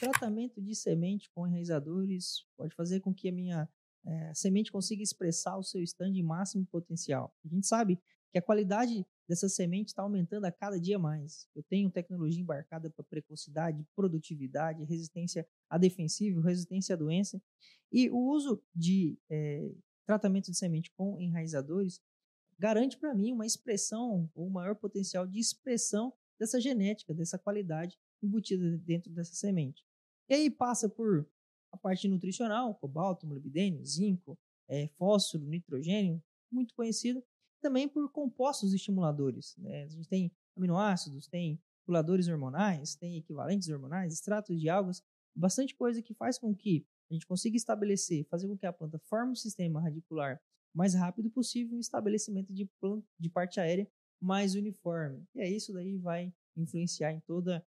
tratamento de semente com enraizadores pode fazer com que a minha é, semente consiga expressar o seu stand máximo potencial. A gente sabe que a qualidade dessa semente está aumentando a cada dia mais. Eu tenho tecnologia embarcada para precocidade, produtividade, resistência a defensivo, resistência à doença. E o uso de é, tratamento de semente com enraizadores garante para mim uma expressão, ou um maior potencial de expressão dessa genética, dessa qualidade embutida dentro dessa semente. E aí passa por a parte nutricional, cobalto, molibdênio, zinco, é, fósforo, nitrogênio, muito conhecido, também por compostos estimuladores. Né? A gente tem aminoácidos, tem reguladores hormonais, tem equivalentes hormonais, extratos de algas, bastante coisa que faz com que a gente consiga estabelecer, fazer com que a planta forme um sistema radicular mais rápido possível, um estabelecimento de, planta, de parte aérea mais uniforme. E aí isso daí vai influenciar em toda